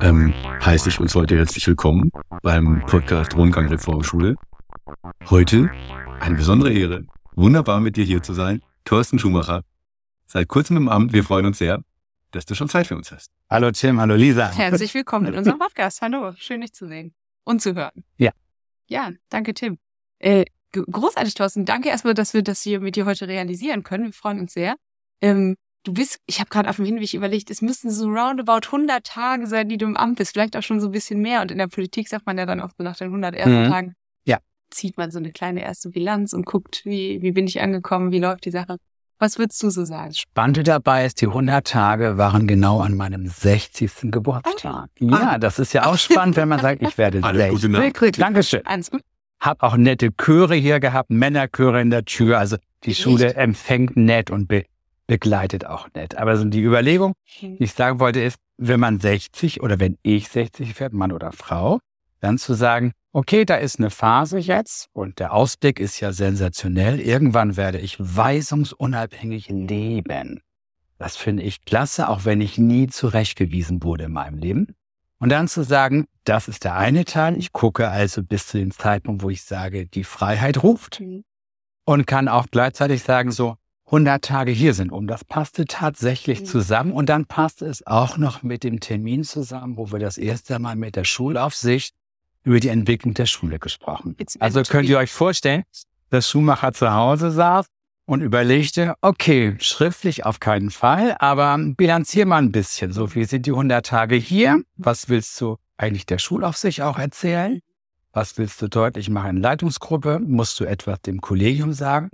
Ähm, heiße ich uns heute herzlich willkommen beim Podcast Rundgang Reformschule. Heute eine besondere Ehre. Wunderbar mit dir hier zu sein. Thorsten Schumacher. Seit kurzem im Amt. Wir freuen uns sehr, dass du schon Zeit für uns hast. Hallo Tim, hallo Lisa. Herzlich willkommen in unserem Podcast. Hallo, schön dich zu sehen und zu hören. Ja. Ja, danke Tim. Äh, großartig, Thorsten. Danke erstmal, dass wir das hier mit dir heute realisieren können. Wir freuen uns sehr. Ähm, du bist, ich habe gerade auf dem Hinweg überlegt, es müssten so roundabout 100 Tage sein, die du im Amt bist, vielleicht auch schon so ein bisschen mehr. Und in der Politik sagt man ja dann auch so nach den 100 ersten Mhm. Tagen, Ja. zieht man so eine kleine erste Bilanz und guckt, wie, wie bin ich angekommen, wie läuft die Sache. Was würdest du so sagen? Spannende dabei ist, die 100 Tage waren genau an meinem 60. Geburtstag. Ja, das ist ja auch spannend, wenn man sagt, ich werde Alles Gute 60. Nacht. Dankeschön. Alles gut? Hab auch nette Chöre hier gehabt, Männerchöre in der Tür. Also die Echt? Schule empfängt nett und be begleitet auch nett. Aber so die Überlegung, die ich sagen wollte, ist, wenn man 60 oder wenn ich 60 werde, Mann oder Frau, dann zu sagen, okay, da ist eine Phase jetzt und der Ausblick ist ja sensationell. Irgendwann werde ich weisungsunabhängig leben. Das finde ich klasse, auch wenn ich nie zurechtgewiesen wurde in meinem Leben. Und dann zu sagen, das ist der eine Teil. Ich gucke also bis zu dem Zeitpunkt, wo ich sage, die Freiheit ruft Mhm. und kann auch gleichzeitig sagen, so 100 Tage hier sind um. Das passte tatsächlich Mhm. zusammen und dann passte es auch noch mit dem Termin zusammen, wo wir das erste Mal mit der Schulaufsicht über die Entwicklung der Schule gesprochen. Also könnt ihr euch vorstellen, dass Schumacher zu Hause saß und überlegte, okay, schriftlich auf keinen Fall, aber bilanzier mal ein bisschen. So, wie sind die 100 Tage hier? Was willst du eigentlich der Schulaufsicht auch erzählen? Was willst du deutlich machen in Leitungsgruppe? Musst du etwas dem Kollegium sagen?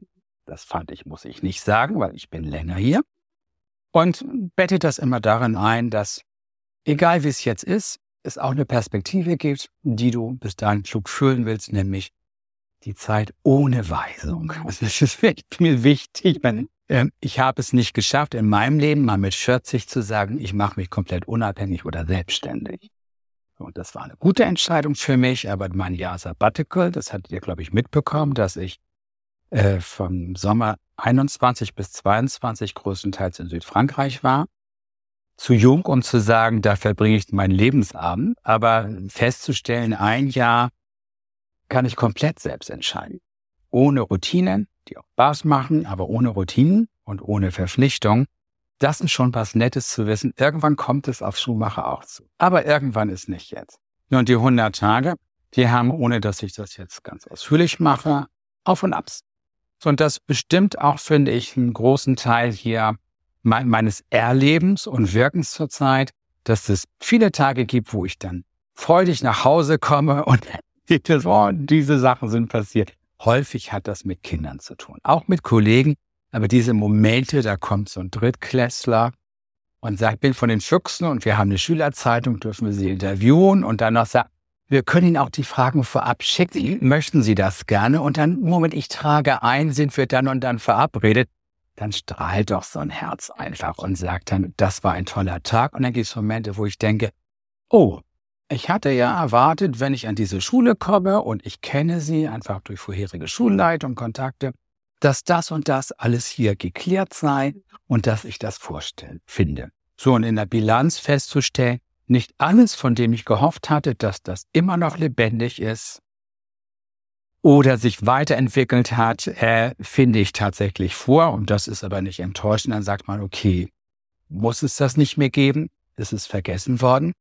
Das fand ich, muss ich nicht sagen, weil ich bin länger hier. Und bettet das immer darin ein, dass, egal wie es jetzt ist, es auch eine Perspektive gibt, die du bis dahin klug füllen willst, nämlich die Zeit ohne Weisung. Das ist wirklich mir wichtig. Wenn, ähm, ich habe es nicht geschafft, in meinem Leben mal mit 40 zu sagen, ich mache mich komplett unabhängig oder selbstständig. Und das war eine gute Entscheidung für mich, aber mein Jahr Sabbatical, das hattet ihr, glaube ich, mitbekommen, dass ich äh, vom Sommer 21 bis 22 größtenteils in Südfrankreich war. Zu jung, um zu sagen, da verbringe ich meinen Lebensabend, aber festzustellen, ein Jahr kann ich komplett selbst entscheiden. Ohne Routinen, die auch Spaß machen, aber ohne Routinen und ohne Verpflichtung. Das ist schon was Nettes zu wissen. Irgendwann kommt es auf Schuhmacher auch zu. Aber irgendwann ist nicht jetzt. Und die 100 Tage, die haben, ohne dass ich das jetzt ganz ausführlich mache, Auf und Abs. Und das bestimmt auch, finde ich, einen großen Teil hier me meines Erlebens und Wirkens zurzeit, dass es viele Tage gibt, wo ich dann freudig nach Hause komme und oh, diese Sachen sind passiert. Häufig hat das mit Kindern zu tun, auch mit Kollegen. Aber diese Momente, da kommt so ein Drittklässler und sagt, ich bin von den Füchsen und wir haben eine Schülerzeitung, dürfen wir sie interviewen und dann noch sagt, wir können Ihnen auch die Fragen vorab schicken. Möchten Sie das gerne? Und dann, Moment, ich trage ein, sind wir dann und dann verabredet. Dann strahlt doch so ein Herz einfach und sagt dann, das war ein toller Tag. Und dann gibt es Momente, wo ich denke, oh, ich hatte ja erwartet, wenn ich an diese Schule komme und ich kenne sie einfach durch vorherige Schulleitung, Kontakte, dass das und das alles hier geklärt sei und dass ich das vorstellen finde. So, und in der Bilanz festzustellen, nicht alles, von dem ich gehofft hatte, dass das immer noch lebendig ist oder sich weiterentwickelt hat, äh, finde ich tatsächlich vor. Und das ist aber nicht enttäuschend. Dann sagt man, okay, muss es das nicht mehr geben? Ist es vergessen worden?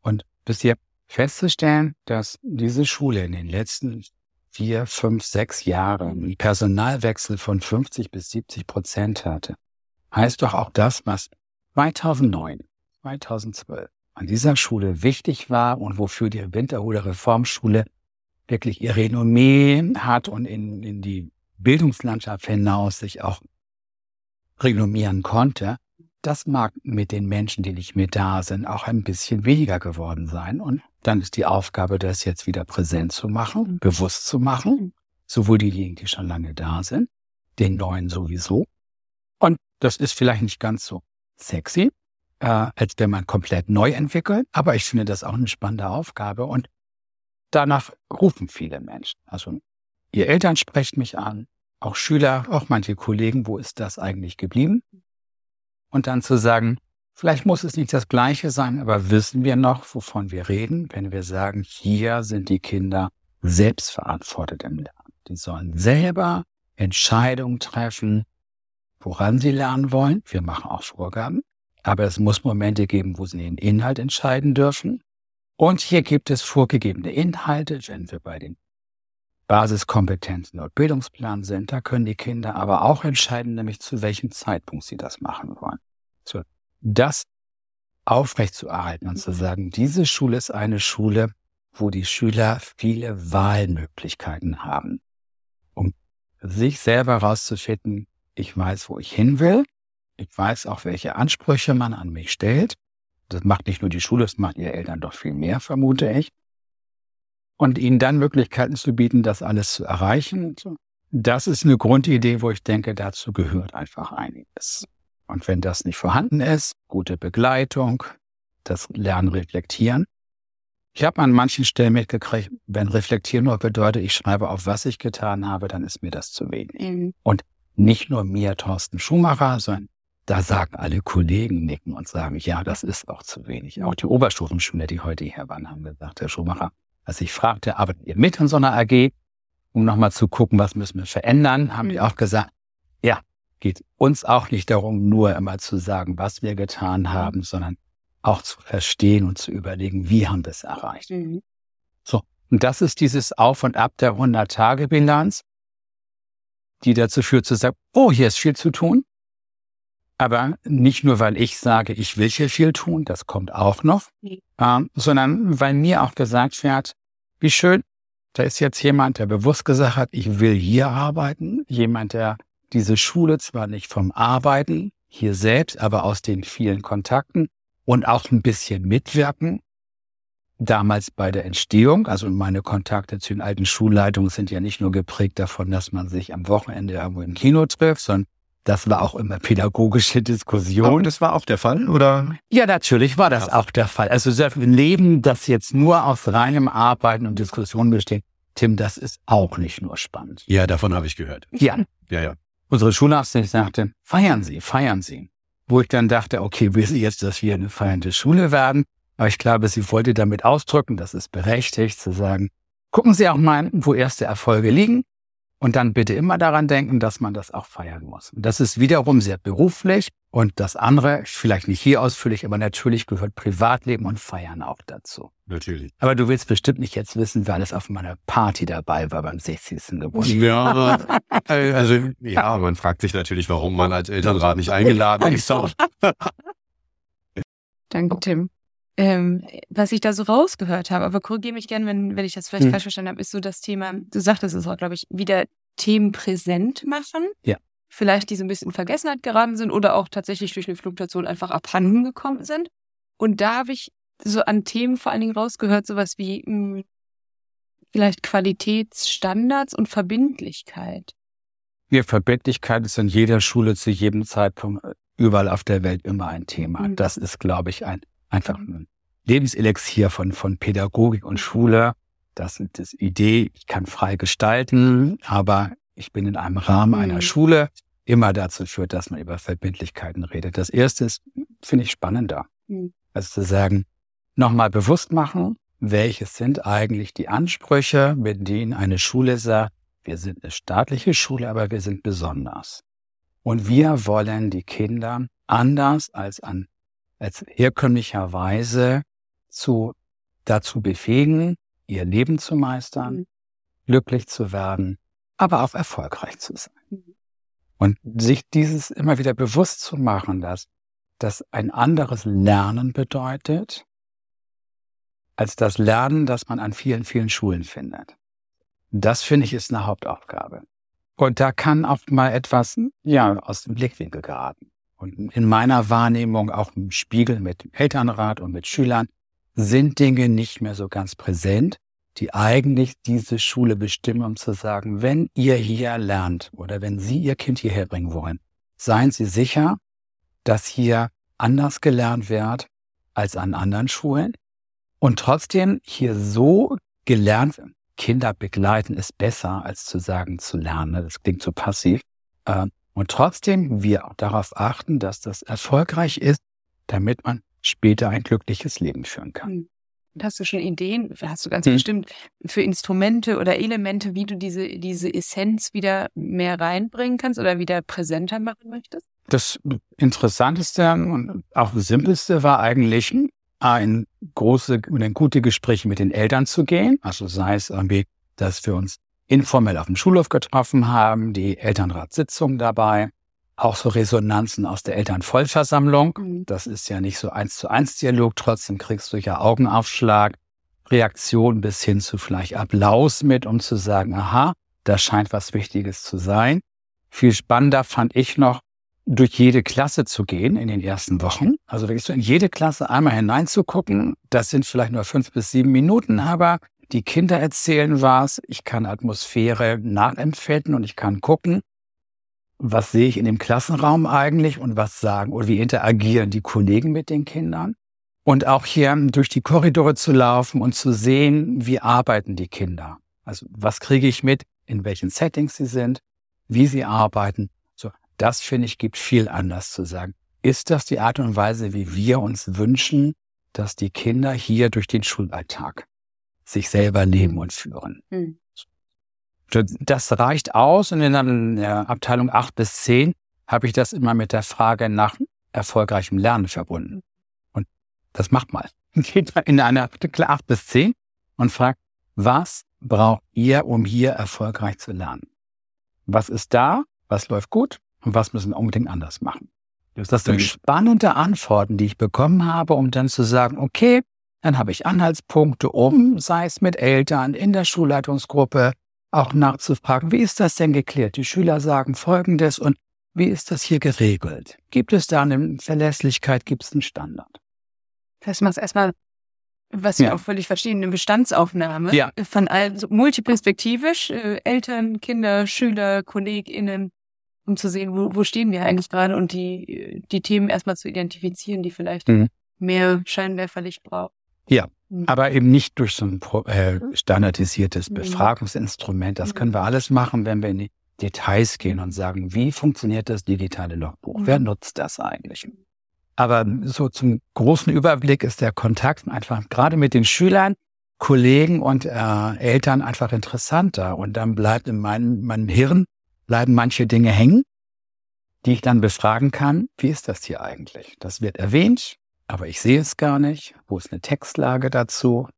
Und bis hier festzustellen, dass diese Schule in den letzten vier, fünf, sechs Jahren einen Personalwechsel von 50 bis 70 Prozent hatte, heißt doch auch das, was 2009, 2012 an dieser Schule wichtig war und wofür die Winterhuder Reformschule wirklich ihr Renommee hat und in, in die Bildungslandschaft hinaus sich auch renommieren konnte, das mag mit den Menschen, die nicht mehr da sind, auch ein bisschen weniger geworden sein. Und dann ist die Aufgabe, das jetzt wieder präsent zu machen, bewusst zu machen, sowohl diejenigen, die schon lange da sind, den neuen sowieso. Und das ist vielleicht nicht ganz so sexy, äh, als wenn man komplett neu entwickelt, aber ich finde das auch eine spannende Aufgabe und danach rufen viele Menschen. Also ihr Eltern sprecht mich an, auch Schüler, auch manche Kollegen, wo ist das eigentlich geblieben? Und dann zu sagen, vielleicht muss es nicht das Gleiche sein, aber wissen wir noch, wovon wir reden, wenn wir sagen, hier sind die Kinder selbstverantwortet im Lernen. Die sollen selber Entscheidungen treffen, woran sie lernen wollen. Wir machen auch Vorgaben. Aber es muss Momente geben, wo sie den Inhalt entscheiden dürfen. Und hier gibt es vorgegebene Inhalte, wenn wir bei den Basiskompetenzen laut Bildungsplan sind. Da können die Kinder aber auch entscheiden, nämlich zu welchem Zeitpunkt sie das machen wollen. So, das aufrechtzuerhalten und zu sagen, diese Schule ist eine Schule, wo die Schüler viele Wahlmöglichkeiten haben, um sich selber rauszufinden, ich weiß, wo ich hin will, ich weiß auch, welche Ansprüche man an mich stellt. Das macht nicht nur die Schule, das macht ihr Eltern doch viel mehr, vermute ich und ihnen dann Möglichkeiten zu bieten, das alles zu erreichen. Das ist eine Grundidee, wo ich denke, dazu gehört einfach einiges. Und wenn das nicht vorhanden ist, gute Begleitung, das Lernen reflektieren. Ich habe an manchen Stellen mitgekriegt, wenn reflektieren nur bedeutet, ich schreibe auf, was ich getan habe, dann ist mir das zu wenig. Mhm. Und nicht nur mir, Thorsten Schumacher, sondern da sagen alle Kollegen nicken und sagen, ja, das ist auch zu wenig. Auch die Oberstufenschüler, die heute hier waren, haben gesagt, Herr Schumacher, als ich fragte, arbeitet ihr mit in so einer AG, um nochmal zu gucken, was müssen wir verändern, haben die mhm. auch gesagt, ja, geht uns auch nicht darum, nur immer zu sagen, was wir getan mhm. haben, sondern auch zu verstehen und zu überlegen, wie haben wir es erreicht. Mhm. So. Und das ist dieses Auf und Ab der 100-Tage-Bilanz, die dazu führt zu sagen, oh, hier ist viel zu tun. Aber nicht nur, weil ich sage, ich will hier viel tun, das kommt auch noch, ähm, sondern weil mir auch gesagt wird, wie schön, da ist jetzt jemand, der bewusst gesagt hat, ich will hier arbeiten, jemand, der diese Schule zwar nicht vom Arbeiten hier selbst, aber aus den vielen Kontakten und auch ein bisschen mitwirken. Damals bei der Entstehung, also meine Kontakte zu den alten Schulleitungen sind ja nicht nur geprägt davon, dass man sich am Wochenende irgendwo im Kino trifft, sondern das war auch immer pädagogische Diskussion. Aber das war auch der Fall, oder? Ja, natürlich war das auch der Fall. Also ein Leben, das jetzt nur aus reinem Arbeiten und Diskussion besteht, Tim, das ist auch nicht nur spannend. Ja, davon habe ich gehört. Ja. Ja, ja. Unsere Schulärztin sagte, feiern Sie, feiern Sie. Wo ich dann dachte, okay, will sie jetzt, dass wir eine feiernde Schule werden? Aber ich glaube, sie wollte damit ausdrücken, das ist berechtigt, zu sagen, gucken Sie auch mal, wo erste Erfolge liegen. Und dann bitte immer daran denken, dass man das auch feiern muss. Und das ist wiederum sehr beruflich. Und das andere, vielleicht nicht hier ausführlich, aber natürlich gehört Privatleben und Feiern auch dazu. Natürlich. Aber du willst bestimmt nicht jetzt wissen, wer alles auf meiner Party dabei war beim 60. Geburtstag. Ja, also ja, man fragt sich natürlich, warum man als Elternrat nicht eingeladen ist. Danke, Tim. Ähm, was ich da so rausgehört habe, aber korrigiere mich gern, wenn, wenn ich das vielleicht hm. falsch verstanden habe, ist so das Thema, du sagtest es auch, glaube ich, wieder Themen präsent machen. Ja. Vielleicht die so ein bisschen in Vergessenheit geraten sind oder auch tatsächlich durch eine Fluktuation einfach abhanden gekommen sind. Und da habe ich so an Themen vor allen Dingen rausgehört, sowas wie mh, hm, vielleicht Qualitätsstandards und Verbindlichkeit. Ja, Verbindlichkeit ist in jeder Schule zu jedem Zeitpunkt überall auf der Welt immer ein Thema. Mhm. Das ist, glaube ich, ein einfach ein Lebenselixier von, von Pädagogik und Schule. Das ist das Idee, ich kann frei gestalten, aber ich bin in einem Rahmen mhm. einer Schule immer dazu führt, dass man über Verbindlichkeiten redet. Das erste ist, finde ich spannender. Mhm. Also zu sagen, nochmal bewusst machen, welches sind eigentlich die Ansprüche, mit denen eine Schule sagt, wir sind eine staatliche Schule, aber wir sind besonders. Und wir wollen die Kinder anders als an als herkömmlicherweise zu, dazu befähigen, ihr Leben zu meistern, mhm. glücklich zu werden, aber auch erfolgreich zu sein. Mhm. Und sich dieses immer wieder bewusst zu machen, dass das ein anderes Lernen bedeutet, als das Lernen, das man an vielen, vielen Schulen findet. Das finde ich ist eine Hauptaufgabe. Und da kann oft mal etwas, ja, aus dem Blickwinkel geraten und in meiner Wahrnehmung auch im Spiegel mit Elternrat und mit Schülern sind Dinge nicht mehr so ganz präsent, die eigentlich diese Schule bestimmen, um zu sagen, wenn ihr hier lernt oder wenn Sie Ihr Kind hierher bringen wollen, seien Sie sicher, dass hier anders gelernt wird als an anderen Schulen und trotzdem hier so gelernt Kinder begleiten ist besser, als zu sagen, zu lernen. Das klingt so passiv. Und trotzdem wir auch darauf achten, dass das erfolgreich ist, damit man später ein glückliches Leben führen kann. Hm. Hast du schon Ideen, hast du ganz Hm. bestimmt für Instrumente oder Elemente, wie du diese, diese Essenz wieder mehr reinbringen kannst oder wieder präsenter machen möchtest? Das Interessanteste und auch Simpelste war eigentlich, ein große oder in gute Gespräche mit den Eltern zu gehen. Also sei es irgendwie, dass wir uns informell auf dem Schulhof getroffen haben, die Elternratssitzung dabei, auch so Resonanzen aus der Elternvollversammlung. Mhm. Das ist ja nicht so eins zu eins Dialog, trotzdem kriegst du ja Augenaufschlag, Reaktion bis hin zu vielleicht Applaus mit, um zu sagen, aha, da scheint was Wichtiges zu sein. Viel spannender fand ich noch, durch jede Klasse zu gehen in den ersten Wochen. Also wirklich so in jede Klasse einmal hineinzugucken. Das sind vielleicht nur fünf bis sieben Minuten, aber die Kinder erzählen was. Ich kann Atmosphäre nachempfinden und ich kann gucken, was sehe ich in dem Klassenraum eigentlich und was sagen oder wie interagieren die Kollegen mit den Kindern. Und auch hier durch die Korridore zu laufen und zu sehen, wie arbeiten die Kinder. Also was kriege ich mit, in welchen Settings sie sind, wie sie arbeiten. So, das finde ich gibt viel anders zu sagen. Ist das die Art und Weise, wie wir uns wünschen, dass die Kinder hier durch den Schulalltag sich selber leben und führen? Hm. Das reicht aus und in der Abteilung 8 bis 10 habe ich das immer mit der Frage nach erfolgreichem Lernen verbunden. Und das macht mal. Geht mal in eine Artikel 8 bis 10 und fragt, was braucht ihr, um hier erfolgreich zu lernen? Was ist da? Was läuft gut? Und was müssen wir unbedingt anders machen? Das sind spannende Antworten, die ich bekommen habe, um dann zu sagen, okay, dann habe ich Anhaltspunkte, um, sei es mit Eltern, in der Schulleitungsgruppe, auch nachzufragen, wie ist das denn geklärt? Die Schüler sagen Folgendes und wie ist das hier geregelt? Gibt es da eine Verlässlichkeit? Gibt es einen Standard? Das machst erstmal, was wir Ja. auch völlig verstehen, eine Bestandsaufnahme Ja. von allen, so multiperspektivisch, äh, Eltern, Kinder, Schüler, KollegInnen, um zu sehen, wo, wo stehen wir eigentlich gerade und die, die Themen erstmal zu identifizieren, die vielleicht Mhm. mehr Scheinwerferlicht brauchen. Ja. Mhm. Aber eben nicht durch so ein äh, standardisiertes Mhm. Befragungsinstrument. Das können wir alles machen, wenn wir in die Details gehen und sagen, wie funktioniert das digitale Logbuch? Wer nutzt das eigentlich? Aber so zum großen Überblick ist der Kontakt einfach gerade mit den Schülern, Kollegen und äh, Eltern einfach interessanter. Und dann bleibt in meinem, meinem Hirn bleiben manche Dinge hängen, die ich dann befragen kann. Wie ist das hier eigentlich? Das wird erwähnt, aber ich sehe es gar nicht. Wo ist eine Textlage dazu?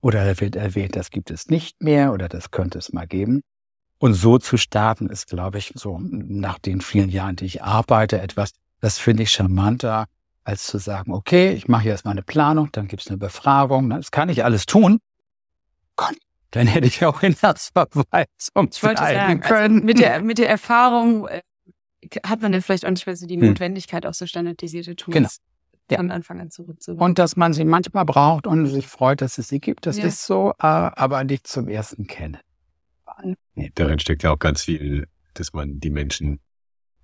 Oder da wird erwähnt, das gibt es nicht mehr oder das könnte es mal geben. Und so zu starten ist, glaube ich, so nach den vielen Jahren, die ich arbeite, etwas, das finde ich charmanter, als zu sagen, okay, ich mache hier erstmal eine Planung, dann gibt es eine Befragung, das kann ich alles tun. Gott, dann hätte ich auch Inhaltsverweisung Ich wollte schreiben also können. mit der, mit der Erfahrung äh, hat man dann vielleicht auch nicht mehr so die Hm. Notwendigkeit, auch so standardisierte Tools Genau. Ja. von Anfang an zurückzuholen. Und dass man sie manchmal braucht und sich freut, dass es sie gibt, das Ja. ist so, äh, aber nicht zum ersten kennen. Nee, darin steckt ja auch ganz viel, dass man die Menschen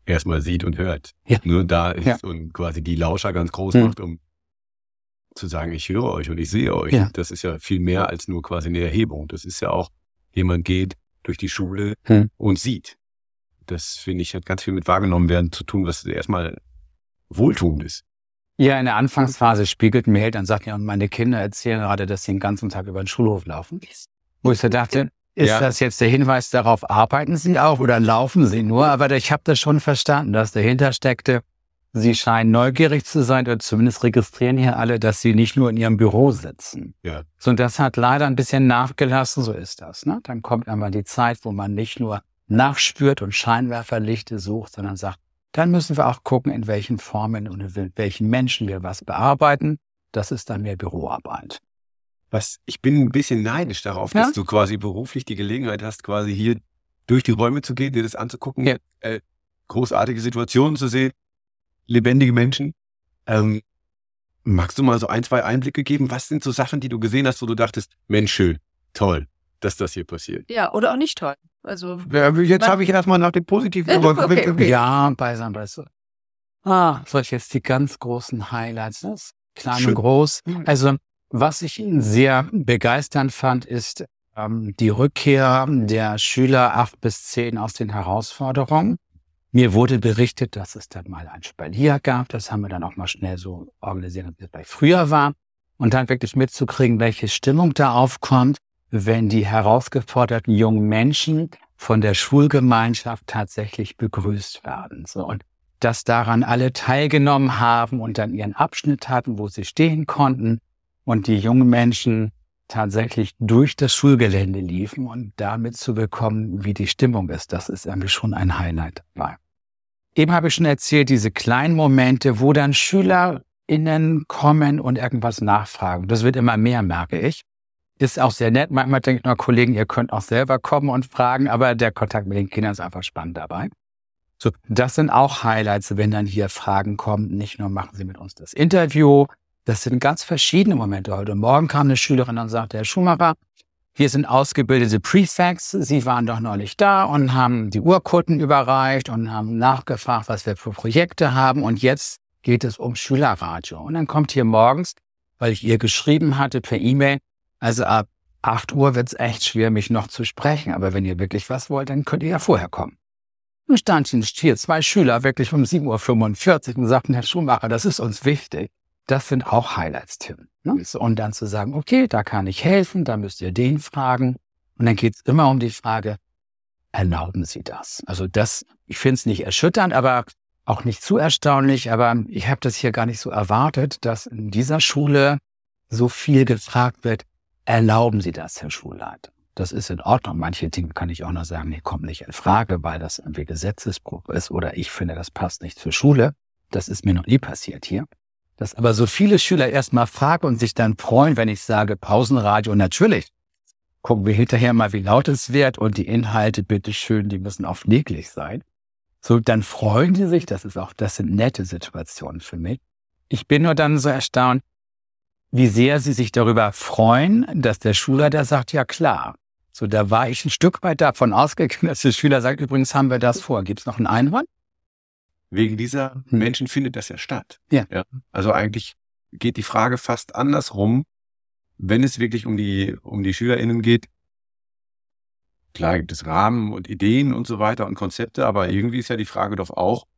erstmal sieht und hört. Ja. Nur da ist Ja. und quasi die Lauscher ganz groß Hm. macht, um zu sagen, ich höre euch und ich sehe euch. Ja. Das ist ja viel mehr als nur quasi eine Erhebung. Das ist ja auch, jemand geht durch die Schule Hm. und sieht. Das finde ich hat ganz viel mit wahrgenommen werden zu tun, was erstmal wohltuend ist. Ja, in der Anfangsphase spiegelten mir Eltern, sagten ja, und meine Kinder erzählen gerade, dass sie den ganzen Tag über den Schulhof laufen. Wo ich so dachte, ist Ja. das jetzt der Hinweis darauf, arbeiten sie auch oder laufen sie nur? Aber ich habe das schon verstanden, dass dahinter steckte, sie scheinen neugierig zu sein oder zumindest registrieren hier alle, dass sie nicht nur in ihrem Büro sitzen. Ja. So, und das hat leider ein bisschen nachgelassen, so ist das. Ne? Dann kommt einmal die Zeit, wo man nicht nur nachspürt und Scheinwerferlichte sucht, sondern sagt, dann müssen wir auch gucken, in welchen Formen und in welchen Menschen wir was bearbeiten. Das ist dann mehr Büroarbeit. Was, ich bin ein bisschen neidisch darauf, Ja? dass du quasi beruflich die Gelegenheit hast, quasi hier durch die Räume zu gehen, dir das anzugucken, Ja. äh, großartige Situationen zu sehen, lebendige Menschen. Ähm, magst du mal so ein, zwei Einblicke geben? Was sind so Sachen, die du gesehen hast, wo du dachtest, Mensch, schön, toll, dass das hier passiert? ja, oder auch nicht toll. Also, jetzt Was- habe ich erstmal nach dem Positiven. Okay, okay. Ja, beisammen, weißt du. Ah, soll ich jetzt die ganz großen Highlights, ne? klein Schön. und groß. Mhm. Also, was ich sehr begeisternd fand, ist ähm, die Rückkehr der Schüler acht bis zehn aus den Herausforderungen. Mir wurde berichtet, dass es dann mal ein Spalier gab. Das haben wir dann auch mal schnell so organisiert, wie es vielleicht früher war. Und dann wirklich mitzukriegen, welche Stimmung da aufkommt, wenn die herausgeforderten jungen Menschen von der Schulgemeinschaft tatsächlich begrüßt werden. So. Und dass daran alle teilgenommen haben und dann ihren Abschnitt hatten, wo sie stehen konnten und die jungen Menschen tatsächlich durch das Schulgelände liefen und damit zu bekommen, wie die Stimmung ist, das ist irgendwie schon ein Highlight dabei. Eben habe ich schon erzählt, diese kleinen Momente, wo dann SchülerInnen kommen und irgendwas nachfragen. Das wird immer mehr, merke ich. Ist auch sehr nett. Manchmal denke ich nur, Kollegen, ihr könnt auch selber kommen und fragen, aber der Kontakt mit den Kindern ist einfach spannend dabei. So, das sind auch Highlights, wenn dann hier Fragen kommen. Nicht nur machen Sie mit uns das Interview. Das sind ganz verschiedene Momente. Heute Morgen kam eine Schülerin und sagte, Herr Schumacher, wir sind ausgebildete Prefects. Sie waren doch neulich da und haben die Urkunden überreicht und haben nachgefragt, was wir für Projekte haben. Und jetzt geht es um Schülerradio. Und dann kommt hier morgens, weil ich ihr geschrieben hatte per E-Mail, also ab 8 Uhr wird es echt schwer, mich noch zu sprechen. Aber wenn ihr wirklich was wollt, dann könnt ihr ja vorher kommen. Nun standen hier zwei Schüler wirklich um 7.45 Uhr und sagten, Herr Schumacher, das ist uns wichtig. Das sind auch Highlights, Tim. Ne? Und dann zu sagen, okay, da kann ich helfen, da müsst ihr den fragen. Und dann geht es immer um die Frage, erlauben Sie das? Also das, ich finde es nicht erschütternd, aber auch nicht zu erstaunlich, aber ich habe das hier gar nicht so erwartet, dass in dieser Schule so viel gefragt wird, erlauben Sie das, Herr Schulleiter? Das ist in Ordnung. Manche Dinge kann ich auch noch sagen, die kommen nicht in Frage, weil das irgendwie Gesetzesbruch ist oder ich finde, das passt nicht zur Schule. Das ist mir noch nie passiert hier. Dass aber so viele Schüler erstmal fragen und sich dann freuen, wenn ich sage Pausenradio, natürlich. Gucken wir hinterher mal, wie laut es wird und die Inhalte, bitteschön, die müssen auch niedlich sein. So, dann freuen die sich. Das ist auch, das sind nette Situationen für mich. Ich bin nur dann so erstaunt, wie sehr sie sich darüber freuen, dass der Schulleiter sagt, ja klar. So, da war ich ein Stück weit davon ausgegangen, dass der Schüler sagt, übrigens haben wir das vor. Gibt es noch einen Einwand? Wegen dieser hm. Menschen findet das ja statt. Ja. ja. Also eigentlich geht die Frage fast andersrum, wenn es wirklich um die, um die SchülerInnen geht. Klar gibt es Rahmen und Ideen und so weiter und Konzepte, aber irgendwie ist ja die Frage doch auch,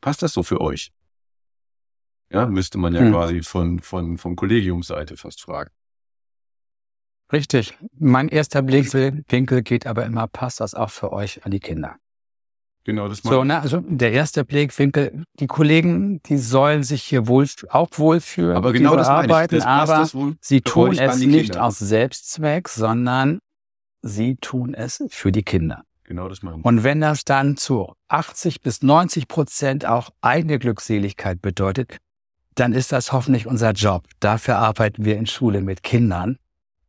passt das so für euch? Ja, müsste man ja hm. quasi von, von, von Kollegiumsseite fast fragen. Richtig. Mein erster Blickwinkel geht aber immer, passt das auch für euch an die Kinder? Genau, das So, ne, also der erste Blickwinkel, die Kollegen, die sollen sich hier wohl, auch wohlfühlen, aber genau das arbeiten, das aber sie tun es nicht aus Selbstzweck, sondern sie tun es für die Kinder. Genau das machen. Und wenn das dann zu 80 bis 90 Prozent auch eigene Glückseligkeit bedeutet, dann ist das hoffentlich unser Job. Dafür arbeiten wir in Schule mit Kindern.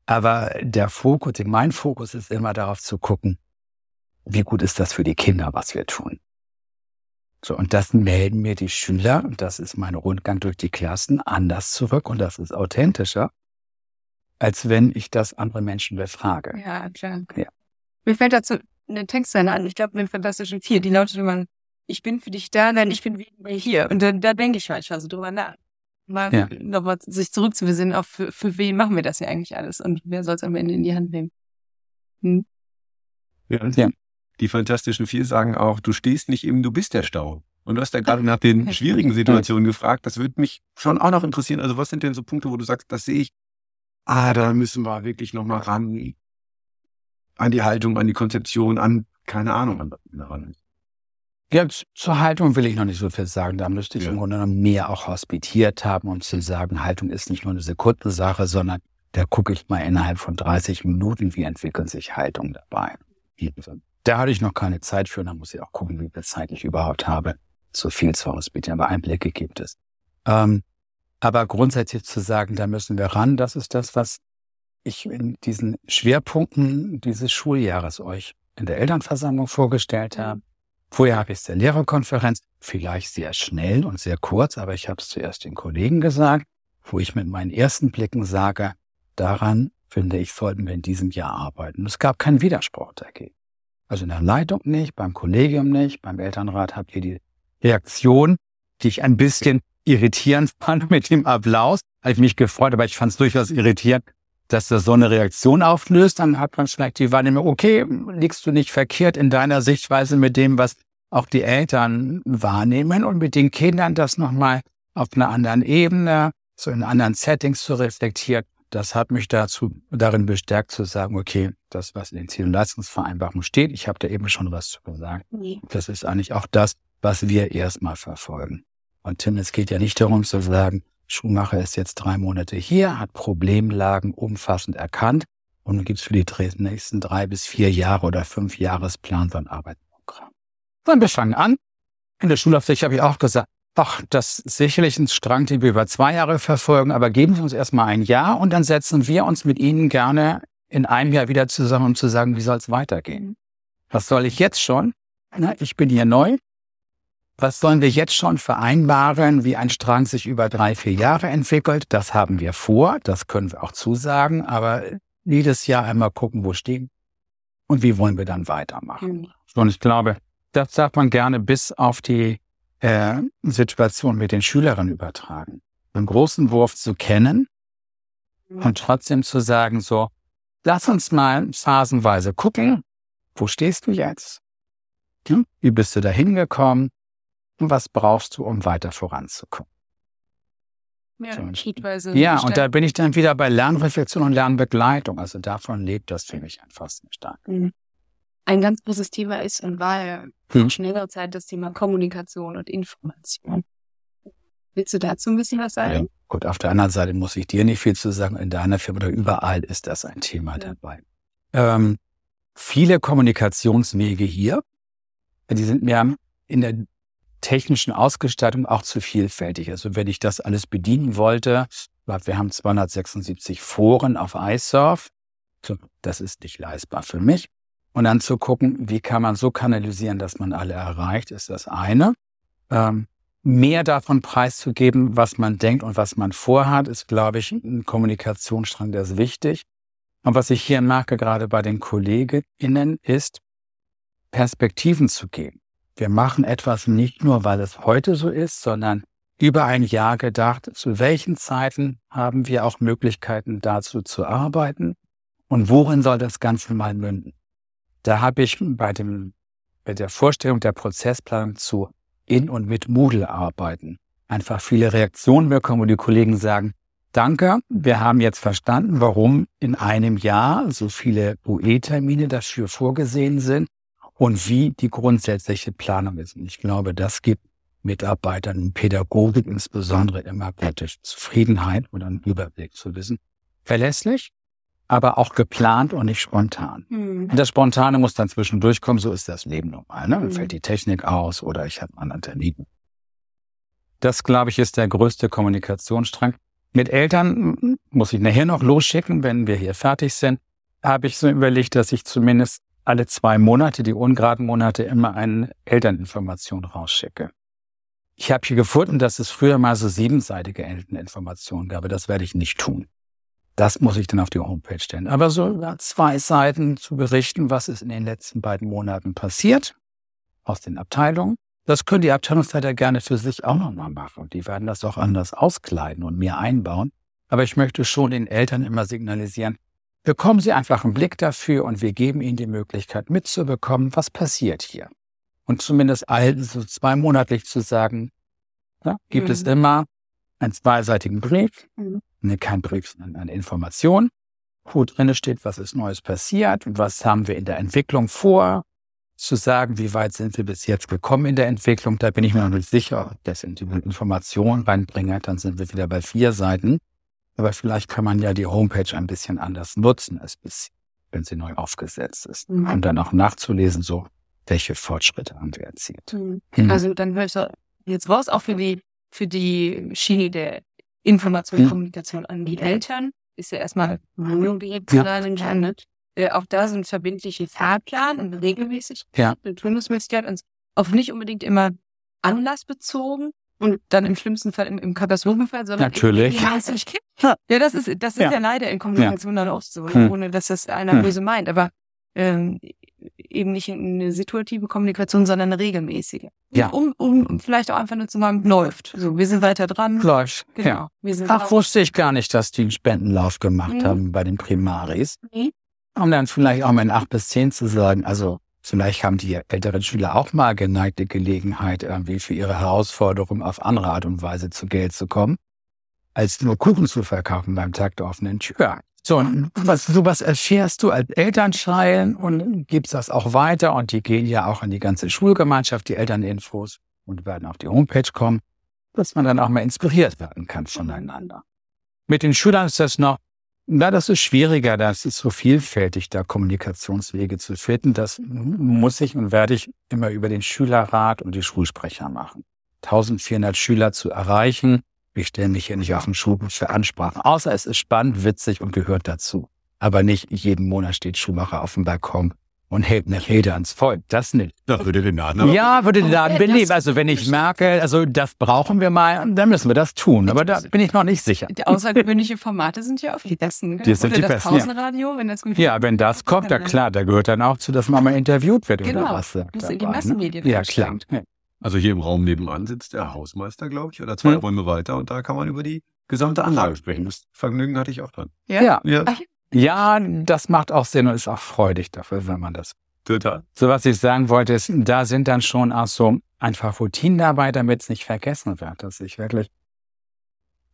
Aber der Fokus, mein Fokus ist immer darauf zu gucken, wie gut ist das für die Kinder, was wir tun. So, und das melden mir die Schüler, und das ist mein Rundgang durch die Klassen, anders zurück und das ist authentischer, als wenn ich das andere Menschen befrage. Ja, klar. Ja. Mir fällt dazu eine Textzeile an, ich glaube, mit Fantastischen Vier, die lautet immer, ich bin für dich da, nein, ich bin wieder hier. Und dann, da denke ich manchmal so drüber nach. Mal ja. nochmal sich zurückzubesinnen, auf für, für wen machen wir das ja eigentlich alles und wer soll es am Ende in die Hand nehmen. Hm? Ja, ja. Die Fantastischen Vier sagen auch, du stehst nicht im, du bist der Stau. Und du hast ja gerade nach den schwierigen Situationen gefragt. Das würde mich schon auch noch interessieren. Also was sind denn so Punkte, wo du sagst, das sehe ich, ah, da müssen wir wirklich nochmal ran an die Haltung, an die Konzeption, an, keine Ahnung, an, ran. Ja, zur Haltung will ich noch nicht so viel sagen. Da müsste ich ja. im Grunde genommen mehr auch hospitiert haben, um zu sagen, Haltung ist nicht nur eine Sekundensache, sondern da gucke ich mal innerhalb von 30 Minuten, wie entwickelt sich Haltung dabei. Da hatte ich noch keine Zeit für, da muss ich auch gucken, wie viel Zeit ich überhaupt habe, so viel zu hospitieren. Aber Einblicke gibt es. Ähm, aber grundsätzlich zu sagen, da müssen wir ran, das ist das, was ich in diesen Schwerpunkten dieses Schuljahres euch in der Elternversammlung vorgestellt habe. Vorher habe ich es der Lehrerkonferenz, vielleicht sehr schnell und sehr kurz, aber ich habe es zuerst den Kollegen gesagt, wo ich mit meinen ersten Blicken sage, daran, finde ich, sollten wir in diesem Jahr arbeiten. Es gab keinen Widerspruch dagegen. Also in der Leitung nicht, beim Kollegium nicht, beim Elternrat habt ihr die Reaktion, die ich ein bisschen irritierend fand mit dem Applaus. Habe ich mich gefreut, aber ich fand es durchaus irritierend. Dass das so eine Reaktion auflöst, dann hat man vielleicht die Wahrnehmung, okay, liegst du nicht verkehrt in deiner Sichtweise mit dem, was auch die Eltern wahrnehmen und mit den Kindern das nochmal auf einer anderen Ebene, so in anderen Settings zu reflektieren. Das hat mich dazu, darin bestärkt zu sagen, okay, das, was in den Ziel- und Leistungsvereinbarungen steht, ich habe da eben schon was zu gesagt. Das ist eigentlich auch das, was wir erstmal verfolgen. Und Tim, es geht ja nicht darum zu sagen, Schumacher ist jetzt drei Monate hier, hat Problemlagen umfassend erkannt und dann gibt's für die nächsten drei bis vier Jahre oder fünf Jahresplan so ein Arbeitsprogramm. Dann wir fangen an. In der Schulaufsicht habe ich auch gesagt, ach, das ist sicherlich ein Strang, den wir über zwei Jahre verfolgen, aber geben Sie uns erstmal ein Jahr und dann setzen wir uns mit Ihnen gerne in einem Jahr wieder zusammen, um zu sagen, wie soll es weitergehen. Was soll ich jetzt schon? Na, ich bin hier neu. Was sollen wir jetzt schon vereinbaren, wie ein Strang sich über drei, vier Jahre entwickelt? Das haben wir vor, das können wir auch zusagen, aber jedes Jahr einmal gucken, wo stehen und wie wollen wir dann weitermachen. Mhm. Und ich glaube, das darf man gerne bis auf die äh, Situation mit den Schülerinnen übertragen. Den großen Wurf zu kennen mhm. und trotzdem zu sagen, so, lass uns mal phasenweise gucken, wo stehst du jetzt? Wie bist du da hingekommen? Und was brauchst du, um weiter voranzukommen. Ja, so, ja und da bin ich dann wieder bei Lernreflexion und Lernbegleitung. Also davon lebt das für mich einfach sehr stark. Mhm. Ein ganz großes Thema ist und war ja hm. schnellere Zeit das Thema Kommunikation und Information. Willst du dazu ein bisschen was sagen? Ja, gut, auf der anderen Seite muss ich dir nicht viel zu sagen. In deiner Firma oder überall ist das ein Thema ja. dabei. Ähm, viele Kommunikationswege hier, die sind mir in der technischen Ausgestattung auch zu vielfältig. Also wenn ich das alles bedienen wollte, wir haben 276 Foren auf iSurf, das ist nicht leistbar für mich. Und dann zu gucken, wie kann man so kanalisieren, dass man alle erreicht, ist das eine. Ähm, mehr davon preiszugeben, was man denkt und was man vorhat, ist, glaube ich, ein Kommunikationsstrang, der ist wichtig. Und was ich hier merke, gerade bei den KollegInnen, ist, Perspektiven zu geben. Wir machen etwas nicht nur, weil es heute so ist, sondern über ein Jahr gedacht, zu welchen Zeiten haben wir auch Möglichkeiten dazu zu arbeiten und worin soll das Ganze mal münden. Da habe ich bei, dem, bei der Vorstellung der Prozessplanung zu in und mit Moodle arbeiten einfach viele Reaktionen bekommen, wo die Kollegen sagen, danke, wir haben jetzt verstanden, warum in einem Jahr so viele UE-Termine dafür vorgesehen sind und wie die grundsätzliche Planung ist. Und ich glaube, das gibt Mitarbeitern in Pädagogik insbesondere immer praktisch Zufriedenheit oder einen Überblick zu wissen. Verlässlich, aber auch geplant und nicht spontan. Mhm. Und das Spontane muss dann zwischendurch kommen, so ist das Leben normal. Ne? Dann mhm. fällt die Technik aus oder ich habe einen anderen Termin. Das, glaube ich, ist der größte Kommunikationsstrang. Mit Eltern muss ich nachher noch losschicken, wenn wir hier fertig sind, habe ich so überlegt, dass ich zumindest alle zwei Monate, die ungeraden Monate, immer eine Elterninformation rausschicke. Ich habe hier gefunden, dass es früher mal so siebenseitige Elterninformationen gab. Das werde ich nicht tun. Das muss ich dann auf die Homepage stellen. Aber so über zwei Seiten zu berichten, was ist in den letzten beiden Monaten passiert aus den Abteilungen. Das können die Abteilungsleiter gerne für sich auch nochmal machen. Die werden das auch anders auskleiden und mehr einbauen. Aber ich möchte schon den Eltern immer signalisieren, bekommen Sie einfach einen Blick dafür und wir geben Ihnen die Möglichkeit mitzubekommen, was passiert hier. Und zumindest allen so zweimonatlich zu sagen, ja, gibt mhm. es immer einen zweiseitigen Brief, mhm. ne, kein Brief, sondern eine Information, wo drin steht, was ist Neues passiert und was haben wir in der Entwicklung vor, zu sagen, wie weit sind wir bis jetzt gekommen in der Entwicklung, da bin ich mir noch nicht sicher, dass ich die Informationen reinbringe, dann sind wir wieder bei vier Seiten. Aber vielleicht kann man ja die Homepage ein bisschen anders nutzen, als bis, wenn sie neu aufgesetzt ist. Mhm. Und dann auch nachzulesen, so, welche Fortschritte haben wir erzielt. Mhm. Mhm. Also dann höre ich so, jetzt war es auch für die, für die Schiene der Information und mhm. Kommunikation an die Eltern. Ist ja erstmal direkt ja. entscheidet. Äh, auch da sind verbindliche Fahrplan und regelmäßig. Ja. Turnusmäßigkeit und auch nicht unbedingt immer anlassbezogen, und dann im schlimmsten Fall im, im Katastrophenfall, sondern natürlich. Ja, ja, das ist das ist ja, ja leider in Kommunikation ja. dann auch so, hm. ohne dass das einer hm. böse meint. Aber ähm, eben nicht eine situative Kommunikation, sondern eine regelmäßige. Ja. Um, um vielleicht auch einfach nur zu sagen, läuft. So, wir sind weiter dran. Läuft. Genau. Ja. Wir sind Ach, drauf. wusste ich gar nicht, dass die einen Spendenlauf gemacht Mhm. haben bei den Primaris. Mhm. Um dann vielleicht auch mal in acht bis zehn zu sagen, also vielleicht haben die älteren Schüler auch mal geneigte Gelegenheit, irgendwie für ihre Herausforderung auf andere Art und Weise zu Geld zu kommen, als nur Kuchen zu verkaufen beim Tag der offenen Tür. So, und was, sowas erfährst du als Elternschein und gibst das auch weiter und die gehen ja auch in die ganze Schulgemeinschaft, die Elterninfos und werden auf die Homepage kommen, dass man dann auch mal inspiriert werden kann voneinander. Mit den Schülern ist das noch, na, das ist schwieriger, das ist so vielfältig, da Kommunikationswege zu finden. Das muss ich und werde ich immer über den Schülerrat und die Schulsprecher machen. 1400 Schüler zu erreichen. Ich stelle mich hier nicht auf den Schulbus für Ansprachen, außer es ist spannend, witzig und gehört dazu. Aber nicht jeden Monat steht Schumacher auf dem Balkon und hält eine Rede ans Volk. Das nicht. Da würde den Laden aber Ja, würde den Laden beleben. Also wenn ich merke, also das brauchen wir mal, dann müssen wir das tun. Aber da bin ich noch nicht sicher. Die außergewöhnliche Formate sind ja auch die besten. Die sind Oder die das besten, ja. Pausenradio, wenn das gut Ja, wenn das kommt, ja klar, da gehört dann auch zu, dass man mal interviewt wird Genau. oder was. sagt Muss in die ne? Massenmedien Ja, klar. Ja. Also hier im Raum nebenan sitzt der Hausmeister, glaube ich, oder zwei Hm. Räume weiter und da kann man über die gesamte Anlage sprechen. Das Vergnügen hatte ich auch dann. Ja. Ja, Ach, ja, das macht auch Sinn und ist auch freudig dafür, wenn man das. total. So, was ich sagen wollte, ist, da sind dann schon auch so einfach Routinen dabei, damit es nicht vergessen wird, dass ich wirklich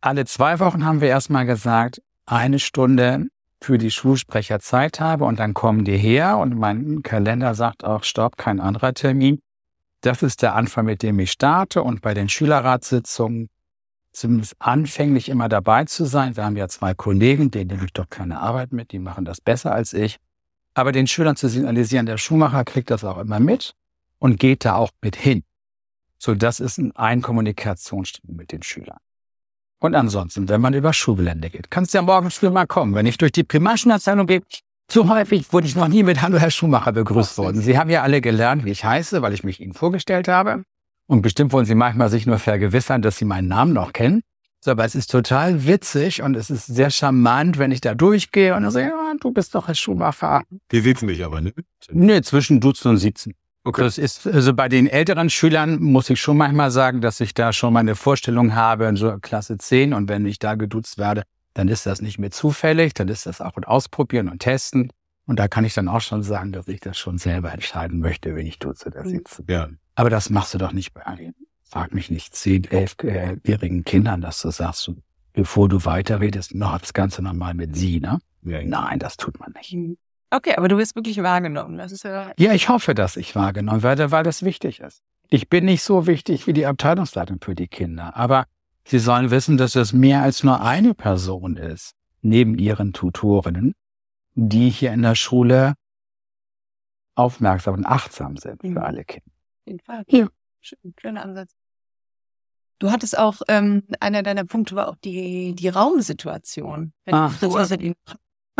alle zwei Wochen haben wir erstmal gesagt, eine Stunde für die Schulsprecher Zeit habe und dann kommen die her und mein Kalender sagt auch, stopp, kein anderer Termin. Das ist der Anfang, mit dem ich starte und bei den Schülerratssitzungen zumindest anfänglich immer dabei zu sein. Wir haben ja zwei Kollegen, denen nehme ich doch keine Arbeit mit, die machen das besser als ich. Aber den Schülern zu signalisieren, der Schuhmacher kriegt das auch immer mit und geht da auch mit hin. So, das ist ein, Kommunikationsstück mit den Schülern. Und ansonsten, wenn man über Schulgelände geht, kannst du ja morgen früh mal kommen. Wenn ich durch die Primarschulabteilung gehe, so häufig wurde ich noch nie mit Hallo Herr Schumacher begrüßt worden. Sie haben ja alle gelernt, wie ich heiße, weil ich mich Ihnen vorgestellt habe. Und bestimmt wollen Sie manchmal sich nur vergewissern, dass Sie meinen Namen noch kennen. So, aber es ist total witzig und es ist sehr charmant, wenn ich da durchgehe und dann sage, ja, du bist doch Herr Schumacher. Die sitzen nicht aber, ne? Nee, zwischen Dutzend und Siezen. Okay. Das ist, also bei den älteren Schülern muss ich schon manchmal sagen, dass ich da schon meine Vorstellung habe, so Klasse 10 und wenn ich da geduzt werde, dann ist das nicht mehr zufällig, dann ist das auch ein Ausprobieren und Testen. Und da kann ich dann auch schon sagen, dass ich das schon selber entscheiden möchte, wenn ich duze oder sitze. Ja. Aber das machst du doch nicht bei allen. Frag mich nicht, 10, 11-jährigen Kindern, dass du sagst, du, bevor du weiterredest, noch das Ganze nochmal mit sie, ne? ja. Nein, das tut man nicht. Okay, aber du wirst wirklich wahrgenommen. Das ist ja. Ja, ich hoffe, dass ich wahrgenommen werde, weil das wichtig ist. Ich bin nicht so wichtig wie die Abteilungsleitung für die Kinder, aber sie sollen wissen, dass es mehr als nur eine Person ist, neben ihren Tutorinnen, die hier in der Schule aufmerksam und achtsam sind Mhm. für alle Kinder. Auf jeden Fall. Ja. Schön, schöner Ansatz. Du hattest auch, ähm, einer deiner Punkte war auch die, die Raumsituation. Wenn Ach, du also die,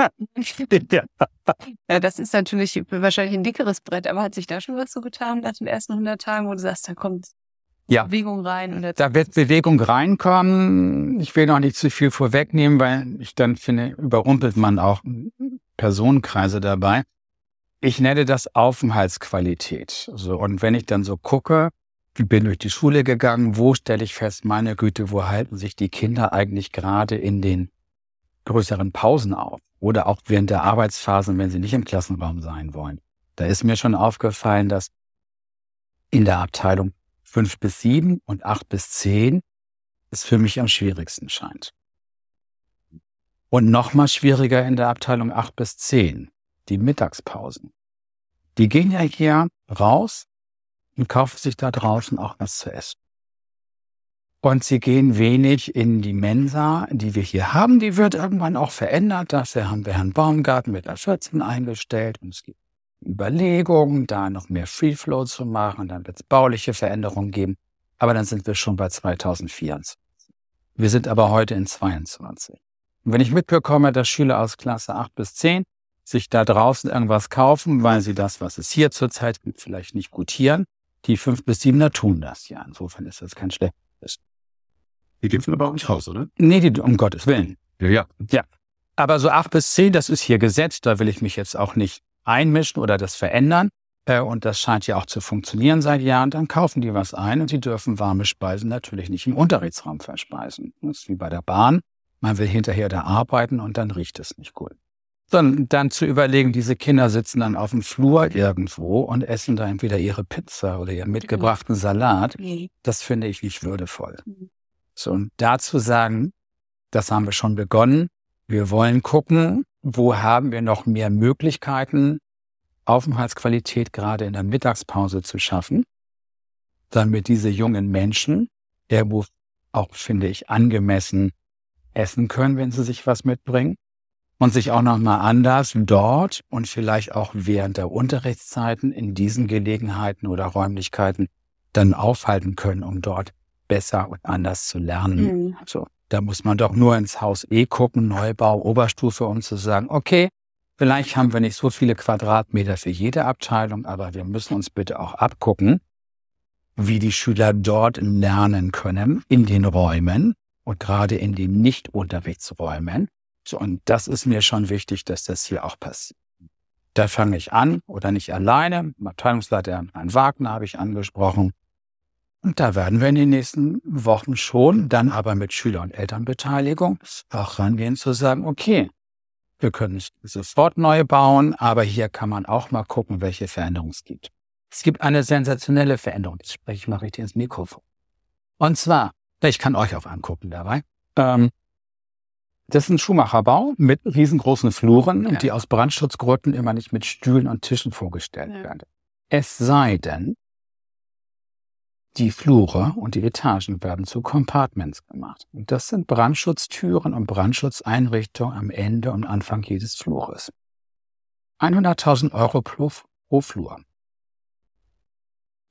ja, das ist natürlich wahrscheinlich ein dickeres Brett, aber hat sich da schon was so getan nach den ersten 100 Tagen, wo du sagst, da kommt Ja. Bewegung rein? Oder Da wird Bewegung reinkommen. Ich will noch nicht zu viel vorwegnehmen, weil ich dann finde, überrumpelt man auch Personenkreise dabei. Ich nenne das Aufenthaltsqualität. So, und wenn ich dann so gucke, ich bin durch die Schule gegangen, wo stelle ich fest, meine Güte, wo halten sich die Kinder eigentlich gerade in den größeren Pausen auf? Oder auch während der Arbeitsphasen, wenn sie nicht im Klassenraum sein wollen. Da ist mir schon aufgefallen, dass in der Abteilung fünf bis sieben und acht bis zehn es für mich am schwierigsten scheint. Und noch mal schwieriger in der Abteilung acht bis zehn, die Mittagspausen. Die gehen ja hier raus und kaufen sich da draußen auch was zu essen. Und sie gehen wenig in die Mensa, die wir hier haben. Die wird irgendwann auch verändert. Dafür haben wir Herrn Baumgarten mit der 14 eingestellt. Und es gibt Überlegungen, da noch mehr Free Flow zu machen. Dann wird es bauliche Veränderungen geben. Aber dann sind wir schon bei 2024. Wir sind aber heute in 22. Und wenn ich mitbekomme, dass Schüler aus Klasse 8 bis 10 sich da draußen irgendwas kaufen, weil sie das, was es hier zurzeit gibt, vielleicht nicht gutieren, die 5 bis 7er tun das ja. Insofern ist das kein schlechtes. Die gibt's aber auch nicht raus, oder? Nee, die, um Gottes Willen. Ja, ja. Aber so 8 bis 10, das ist hier gesetzt. Da will ich mich jetzt auch nicht einmischen oder das verändern, äh, und das scheint ja auch zu funktionieren seit Jahren, dann kaufen die was ein und sie dürfen warme Speisen natürlich nicht im Unterrichtsraum verspeisen. Das ist wie bei der Bahn. Man will hinterher da arbeiten und dann riecht es nicht gut. Dann, dann zu überlegen, diese Kinder sitzen dann auf dem Flur irgendwo und essen da entweder ihre Pizza oder ihren mitgebrachten Salat. Das finde ich nicht würdevoll. Mhm. So, und dazu sagen, das haben wir schon begonnen. Wir wollen gucken, wo haben wir noch mehr Möglichkeiten, Aufenthaltsqualität gerade in der Mittagspause zu schaffen, damit diese jungen Menschen irgendwo auch, finde ich, angemessen essen können, wenn sie sich was mitbringen und sich auch nochmal anders dort und vielleicht auch während der Unterrichtszeiten in diesen Gelegenheiten oder Räumlichkeiten dann aufhalten können, um dort besser und anders zu lernen. Mhm. So, da muss man doch nur ins Haus E gucken, Neubau, Oberstufe, um zu sagen, okay, Vielleicht haben wir nicht so viele Quadratmeter für jede Abteilung, aber wir müssen uns bitte auch abgucken, wie die Schüler dort lernen können in den Räumen und gerade in den Nicht-Unterrichtsräumen. So, und das ist mir schon wichtig, dass das hier auch passiert. Da fange ich an oder nicht alleine. Abteilungsleiter Herrn Wagner habe ich angesprochen. Und da werden wir in den nächsten Wochen schon, dann aber mit Schüler- und Elternbeteiligung, auch rangehen zu sagen, okay, wir können nicht sofort neu bauen, aber hier kann man auch mal gucken, welche Veränderungen es gibt. Es gibt eine sensationelle Veränderung. Jetzt spreche ich mal richtig ins Mikrofon. Und zwar, ich kann euch auch angucken dabei. Ähm, das ist ein Schuhmacherbau mit riesengroßen Fluren, ja. die aus Brandschutzgründen immer nicht mit Stühlen und Tischen vorgestellt ja. werden. Es sei denn, die Flure und die Etagen werden zu Compartments gemacht. Und das sind Brandschutztüren und Brandschutzeinrichtungen am Ende und Anfang jedes Flures. 100.000 Euro pro, pro Flur.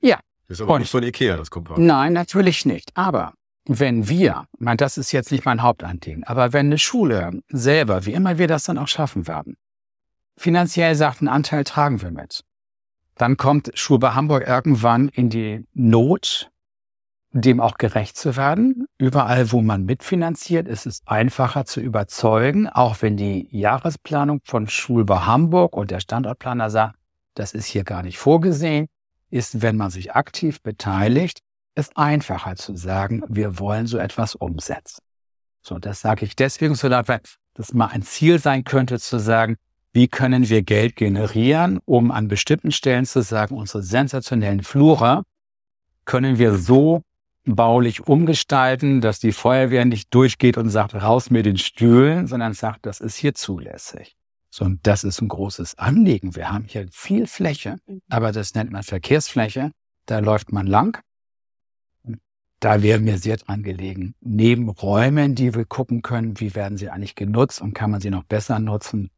Ja. Das ist aber und, nicht von Ikea, das Compartment. Nein, natürlich nicht. Aber wenn wir, ich meine, das ist jetzt nicht mein Hauptanliegen, aber wenn eine Schule selber, wie immer wir das dann auch schaffen werden, finanziell sagt, einen Anteil tragen wir mit, dann kommt Schulbe Hamburg irgendwann in die Not, dem auch gerecht zu werden. Überall, wo man mitfinanziert, ist es einfacher zu überzeugen, auch wenn die Jahresplanung von Schulbe Hamburg und der Standortplaner sagt, das ist hier gar nicht vorgesehen, ist, wenn man sich aktiv beteiligt, es einfacher zu sagen, wir wollen so etwas umsetzen. So, das sage ich deswegen so laut, weil das mal ein Ziel sein könnte, zu sagen, wie können wir Geld generieren, um an bestimmten Stellen zu sagen, unsere sensationellen Flure können wir so baulich umgestalten, dass die Feuerwehr nicht durchgeht und sagt, raus mit den Stühlen, sondern sagt, das ist hier zulässig. So, und das ist ein großes Anliegen. Wir haben hier viel Fläche, aber das nennt man Verkehrsfläche. Da läuft man lang. Da wäre mir sehr dran gelegen. Neben Räumen, die wir gucken können, wie werden sie eigentlich genutzt und kann man sie noch besser nutzen,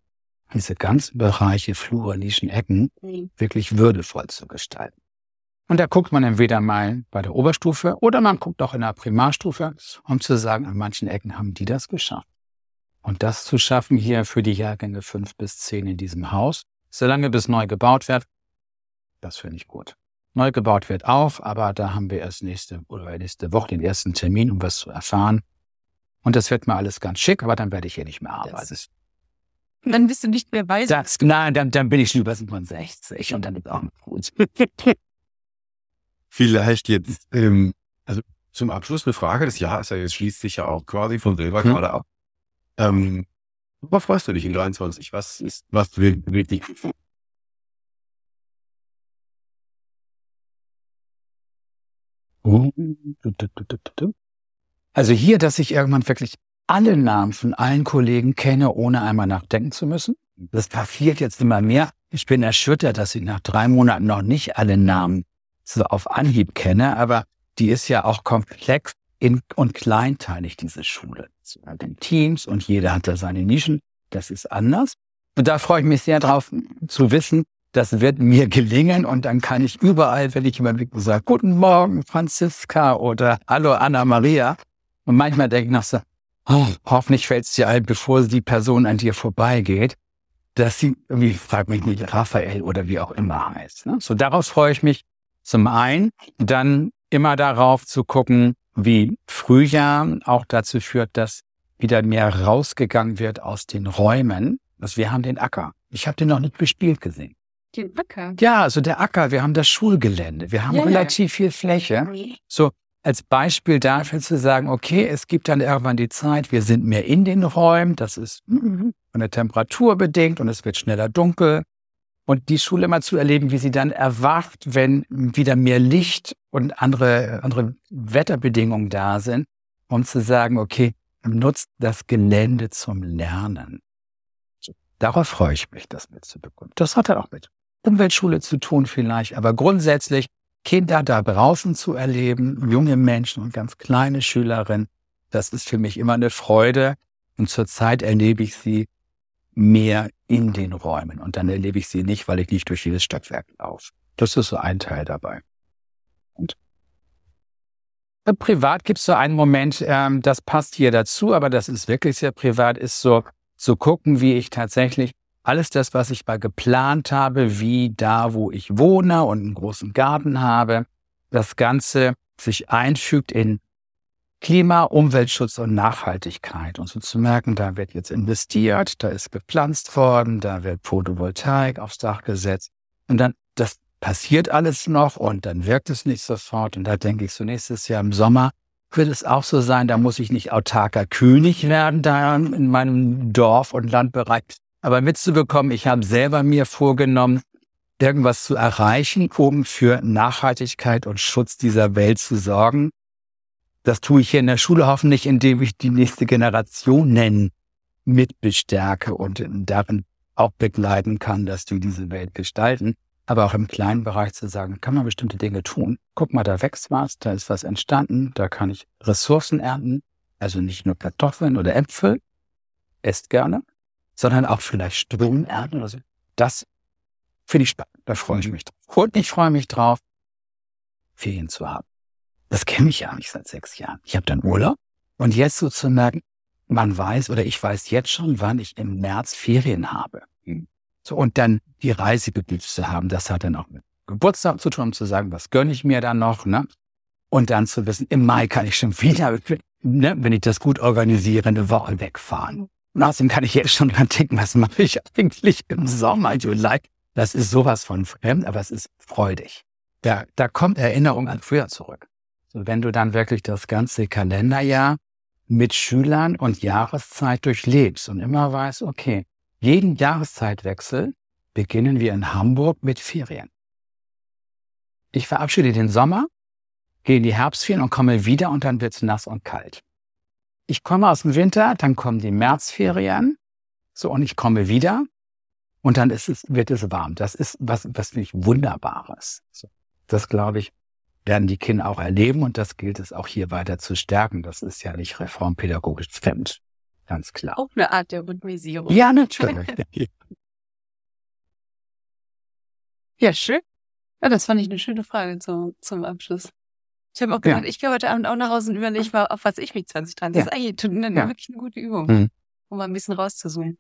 diese ganzen Bereiche, Flure, Nischen, Ecken mhm. wirklich würdevoll zu gestalten. Und da guckt man entweder mal bei der Oberstufe oder man guckt auch in der Primarstufe, um zu sagen, an manchen Ecken haben die das geschafft. Und das zu schaffen hier für die Jahrgänge fünf bis zehn in diesem Haus, solange bis neu gebaut wird, das finde ich gut. Neu gebaut wird auch, aber da haben wir erst nächste oder nächste Woche den ersten Termin, um was zu erfahren. Und das wird mir alles ganz schick, aber dann werde ich hier nicht mehr arbeiten. Das dann bist du nicht mehr weiß. Das, nein, dann, dann bin ich über 67 und dann ist auch gut. Vielleicht jetzt, ähm, also zum Abschluss eine Frage. Das Jahr ist ja jetzt schließt sich ja auch quasi von selber hm. gerade ab. Ähm, worauf freust du dich in 23? Was ist, was will wirklich? Oh. Also hier, dass ich irgendwann wirklich alle Namen von allen Kollegen kenne, ohne einmal nachdenken zu müssen. Das passiert jetzt immer mehr. Ich bin erschüttert, dass ich nach drei Monaten noch nicht alle Namen so auf Anhieb kenne, aber die ist ja auch komplex in, und kleinteilig, diese Schule. Den Teams und jeder hat da seine Nischen. Das ist anders. Und da freue ich mich sehr drauf zu wissen, das wird mir gelingen und dann kann ich überall, wenn ich jemanden sage, guten Morgen, Franziska oder Hallo Anna Maria. Und manchmal denke ich noch so, oh, hoffentlich fällt es dir ein, bevor die Person an dir vorbeigeht, dass sie irgendwie, frag mich nicht, Raphael oder wie auch immer heißt. Ne? So daraus freue ich mich zum einen, dann immer darauf zu gucken, wie Frühjahr auch dazu führt, dass wieder mehr rausgegangen wird aus den Räumen. Also wir haben den Acker. Ich habe den noch nicht bespielt gesehen. Den Acker. Ja, also der Acker, wir haben das Schulgelände, wir haben Ja, ja. relativ viel Fläche. So als Beispiel dafür zu sagen, okay, es gibt dann irgendwann die Zeit, wir sind mehr in den Räumen, das ist von der Temperatur bedingt und es wird schneller dunkel. Und die Schule mal zu erleben, wie sie dann erwacht, wenn wieder mehr Licht und andere, andere Wetterbedingungen da sind, um zu sagen, okay, nutzt das Gelände zum Lernen. Darauf freue ich mich, das mitzubekommen. Das hat dann auch mit Umweltschule zu tun vielleicht, aber grundsätzlich Kinder da draußen zu erleben, junge Menschen und ganz kleine Schülerinnen, das ist für mich immer eine Freude. Und zurzeit erlebe ich sie mehr in den Räumen. Und dann erlebe ich sie nicht, weil ich nicht durch jedes Stockwerk laufe. Das ist so ein Teil dabei. Und privat gibt es so einen Moment, ähm, das passt hier dazu, aber das ist wirklich sehr privat, ist so zu gucken, wie ich tatsächlich alles das, was ich mal geplant habe, wie da, wo ich wohne und einen großen Garten habe, das Ganze sich einfügt in Klima, Umweltschutz und Nachhaltigkeit. Und so zu merken, da wird jetzt investiert, da ist gepflanzt worden, da wird Photovoltaik aufs Dach gesetzt. Und dann, das passiert alles noch und dann wirkt es nicht sofort. Und da denke ich so nächstes Jahr im Sommer, wird es auch so sein, da muss ich nicht autarker König werden, da in meinem Dorf und Landbereich. Aber mitzubekommen, ich habe selber mir vorgenommen, irgendwas zu erreichen, um für Nachhaltigkeit und Schutz dieser Welt zu sorgen. Das tue ich hier in der Schule hoffentlich, indem ich die nächste Generationen mit bestärke und darin auch begleiten kann, dass die diese Welt gestalten. Aber auch im kleinen Bereich zu sagen, kann man bestimmte Dinge tun. Guck mal, da wächst was, da ist was entstanden, da kann ich Ressourcen ernten. Also nicht nur Kartoffeln oder Äpfel, esst gerne, sondern auch vielleicht Strom ernten oder so. Das finde ich spannend. Da freue ich mich drauf. Und ich freue mich drauf, Ferien zu haben. Das kenne ich ja nicht seit sechs Jahren. Ich habe dann Urlaub und jetzt so zu merken, man weiß oder ich weiß jetzt schon, wann ich im März Ferien habe. So, und dann die Reisegebiete zu haben, das hat dann auch mit Geburtstag zu tun, um zu sagen, was gönne ich mir dann noch, ne? Und dann zu wissen, im Mai kann ich schon wieder, ne, wenn ich das gut organisiere, eine Woche wegfahren. Und außerdem kann ich jetzt schon dran denken, was mache ich eigentlich im Sommer, Juli? Das ist sowas von fremd, aber es ist freudig. Da, da kommt Erinnerung an früher zurück. So, wenn du dann wirklich das ganze Kalenderjahr mit Schülern und Jahreszeit durchlebst und immer weißt, okay, jeden Jahreszeitwechsel beginnen wir in Hamburg mit Ferien. Ich verabschiede den Sommer, gehe in die Herbstferien und komme wieder und dann wird's nass und kalt. Ich komme aus dem Winter, dann kommen die Märzferien, so und ich komme wieder und dann ist es, wird es warm. Das ist was, was nicht Wunderbares. So, das glaube ich, werden die Kinder auch erleben und das gilt es auch hier weiter zu stärken. Das ist ja nicht reformpädagogisch fremd. Ganz klar. Auch eine Art der Rhythmisierung. Ja, natürlich. Ja, schön. Ja, das fand ich eine schöne Frage zum, zum Abschluss. Ich habe auch Ja. gedacht, ich gehe heute Abend auch nach Hause und überlege mal, auf was ich mich 2030. Das Ja. ist eigentlich eine, Ja. wirklich eine gute Übung, Mhm. um mal ein bisschen rauszuzoomen.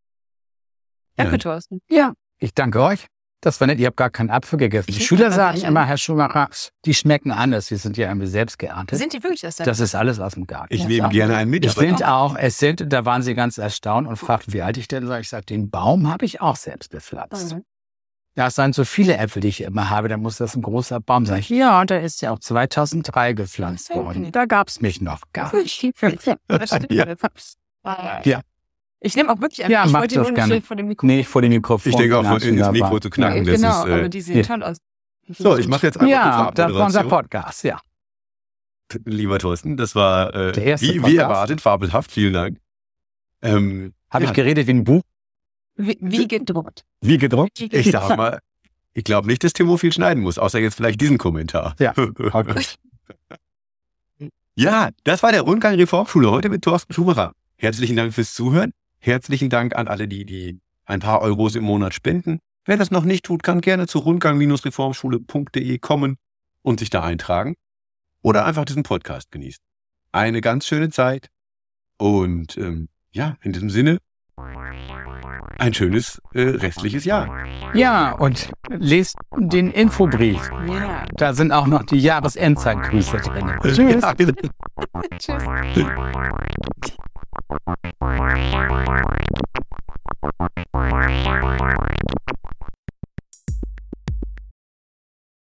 Danke, Ja. Thorsten. Ja, ich danke euch. Das war nett. Ihr habt gar keinen Apfel gegessen. Die Ich Schüler hab sagen immer, Herr Schumacher, die schmecken anders. Die sind ja irgendwie selbst geerntet. Sind die wirklich das dann? Das ist alles aus dem Garten. Ich Ja, nehme gerne einen mit. Es sind auch, es sind, da waren sie ganz erstaunt und fragten, wie alt ich denn sei. Ich sage, den Baum habe ich auch selbst bepflanzt. Mhm. Ja, es sind so viele Äpfel, die ich immer habe, dann muss das ein großer Baum sein. Ja, und da ist ja auch 2003 gepflanzt worden. Da gab's mich noch gar nicht. Das. Ja. Ja. Ich nehme auch wirklich an. Ja, ich mach wollte das nur gerne. vor dem Mikro. Nee, vor dem Mikrofon. Ich denke auch, ins dabei. Mikro zu knacken. Ja, das genau, ist, äh, aber die sehen ja. toll aus. So, ich mache jetzt einfach Ja, die das war unser. Podcast, ja. Lieber Thorsten, das war äh, Der erste wie, wie erwartet, fabelhaft. Vielen Dank. Ähm, Habe Ja. ich geredet wie ein Buch? Wie, wie gedruckt. Wie gedruckt? Ich sag mal, ich glaube nicht, dass Timo viel schneiden muss, außer jetzt vielleicht diesen Kommentar. Ja. Okay. Ja, das war der Rundgang Reformschule heute mit Thorsten Schumacher. Herzlichen Dank fürs Zuhören. Herzlichen Dank an alle, die, die ein paar Euros im Monat spenden. Wer das noch nicht tut, kann gerne zu rundgang-reformschule.de kommen und sich da eintragen. Oder einfach diesen Podcast genießen. Eine ganz schöne Zeit. Und ähm, ja, in diesem Sinne, ein schönes äh, restliches Jahr. Ja, und lest den Infobrief. Ja. Da sind auch noch die Jahresendzeitgrüße drin. Äh, Tschüss. Ja. Tschüss. Tschüss.